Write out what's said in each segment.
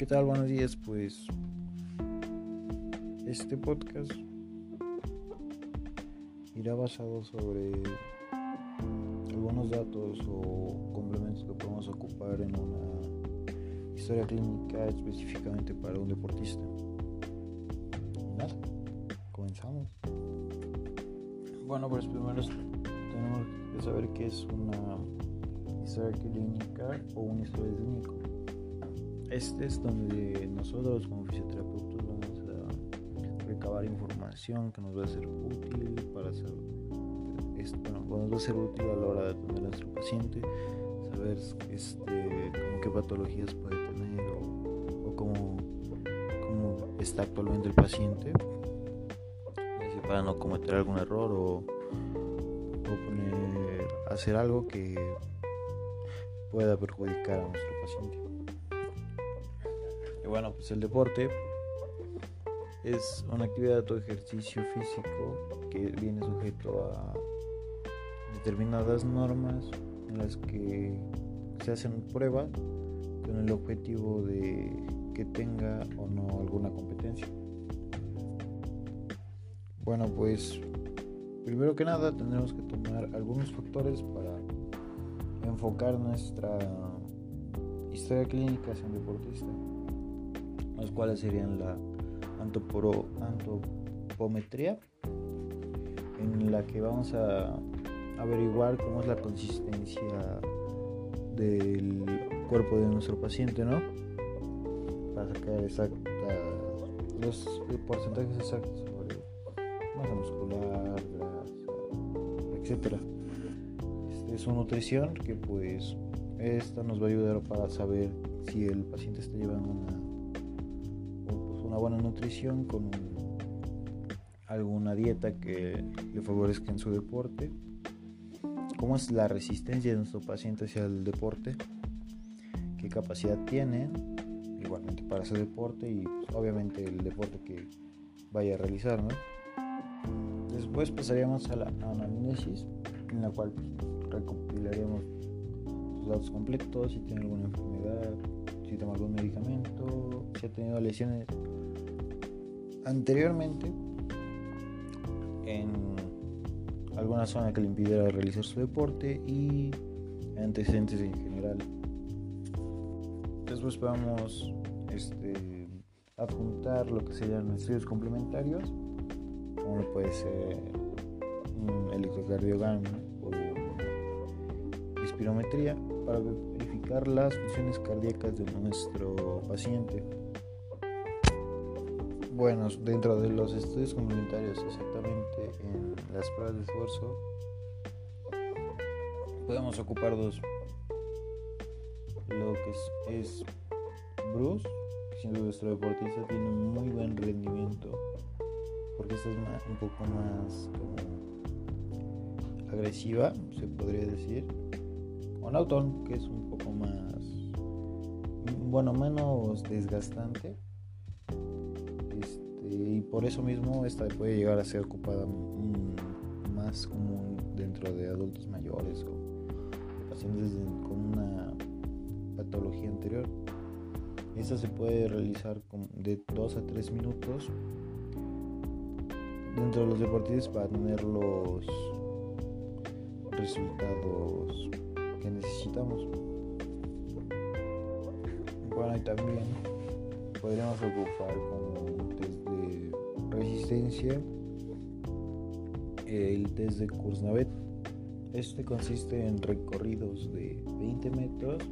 ¿Qué tal? Buenos días. Pues este podcast irá basado sobre algunos datos o complementos que podemos ocupar en una historia clínica específicamente para un deportista. nada, comenzamos. Bueno, pues primero tenemos que saber qué es una historia clínica o un historia clínico. Este es donde nosotros como fisioterapeutas vamos a recabar información que nos va a ser útil para saber, bueno, nos va a ser útil a la hora de atender a nuestro paciente, saber este, qué patologías puede tener o, cómo, está actualmente el paciente. Para no cometer algún error o, hacer algo que pueda perjudicar a nuestro paciente bueno, pues el deporte es una actividad o ejercicio físico que viene sujeto a determinadas normas en las que se hacen pruebas con el objetivo de que tenga o no alguna competencia. Bueno, pues primero que nada tendremos que tomar algunos factores para enfocar nuestra historia clínica hacia un deportista los cuales serían la antropometría, en la que vamos a averiguar cómo es la consistencia del cuerpo de nuestro paciente, ¿no? Para sacar los porcentajes exactos sobre masa muscular, grasa, etcétera. Este, es su nutrición que pues esta nos va a ayudar para saber si el paciente está llevando una una buena nutrición, con alguna dieta que le favorezca en su deporte, cómo es la resistencia de nuestro paciente hacia el deporte, qué capacidad tiene igualmente para ese deporte y pues, obviamente el deporte que vaya a realizar. Después pasaríamos a la anamnesis, en la cual pues, recopilaríamos los datos completos, si tiene alguna enfermedad, si toma algún medicamento, si ha tenido lesiones anteriormente en alguna zona que le impidiera realizar su deporte y antecedentes en general. Después podemos este, apuntar lo que serían estudios complementarios, como puede ser un electrocardiograma o espirometría, para las funciones cardíacas de nuestro paciente. Bueno, dentro de los estudios complementarios, exactamente en las pruebas de esfuerzo, podemos ocupar dos. Lo que es, Bruce, siendo nuestro deportista tiene un muy buen rendimiento, porque esta es un poco más agresiva, se podría decir. O Nauton, que es un poco bueno, menos desgastante y por eso mismo esta puede llegar a ser ocupada más común dentro de adultos mayores o pacientes con una patología anterior. Esta se puede realizar de 2 a 3 minutos dentro de los deportistas para tener los resultados que necesitamos. Bueno, y también podríamos ocupar como resistencia el test de Kursnavet. Este consiste en recorridos de 20 metros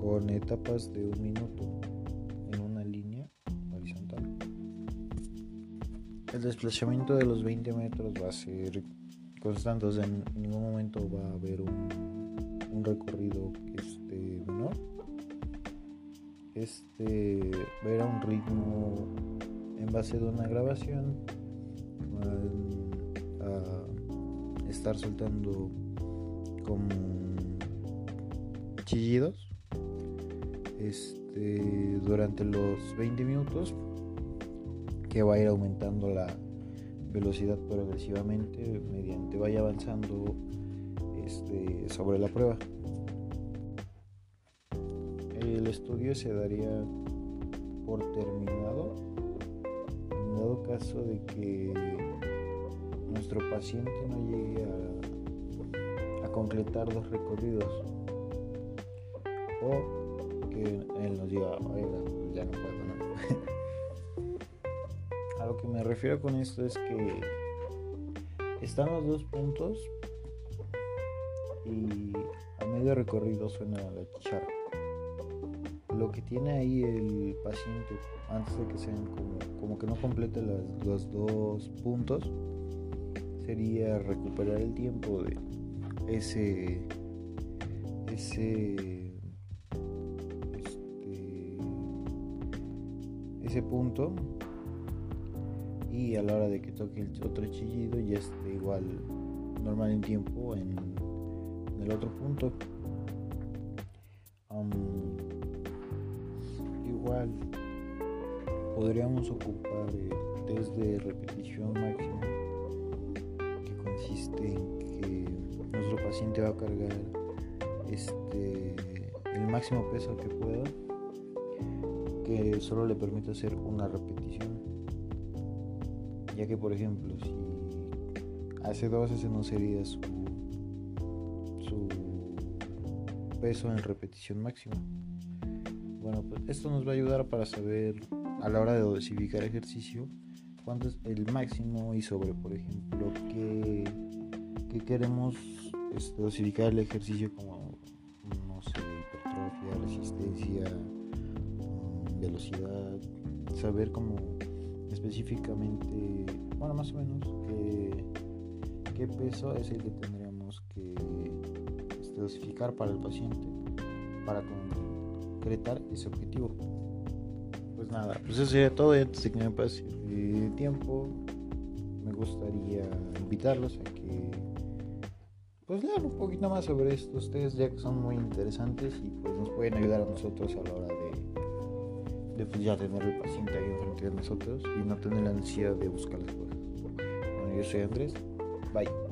con etapas de un minuto en una línea horizontal. El desplazamiento de los 20 metros va a ser constante, en ningún momento va a haber un, un recorrido Este verá un ritmo en base de una grabación a estar soltando como chillidos este, durante los 20 minutos que va a ir aumentando la velocidad progresivamente mediante vaya avanzando este, sobre la prueba. El estudio se daría por terminado en dado caso de que nuestro paciente no llegue a, a concretar los recorridos o que él nos diga, oiga, ya no puedo, ¿no? a lo que me refiero con esto es que están los dos puntos y a medio recorrido suena la chicharra. Lo que tiene ahí el paciente antes de que sean como, como que no complete los dos puntos sería recuperar el tiempo de ese ese este, ese punto. Y a la hora de que toque el otro chillido ya esté igual normal en tiempo en, el otro punto podríamos ocupar el test de repetición máxima que consiste en que nuestro paciente va a cargar este el máximo peso que pueda que solo le permite hacer una repetición. Ya que por ejemplo si hace dos ese no sería su peso en repetición máxima bueno pues esto nos va a ayudar para saber a la hora de dosificar ejercicio cuánto es el máximo y sobre por ejemplo que, queremos este, dosificar el ejercicio como no sé hipertrofia resistencia mm, velocidad saber cómo específicamente, bueno, más o menos, qué, peso es el que tendríamos que este, dosificar para el paciente para concretar ese objetivo. Pues nada, pues eso sería todo. Antes de que me pase el tiempo, me gustaría invitarlos a que pues lean un poquito más sobre estos test ya que son muy interesantes y pues nos pueden ayudar a nosotros a la hora de de pues ya tener el paciente ahí enfrente de nosotros y no tener la ansiedad de buscar las cosas. Bueno, yo soy Andrés. Bye.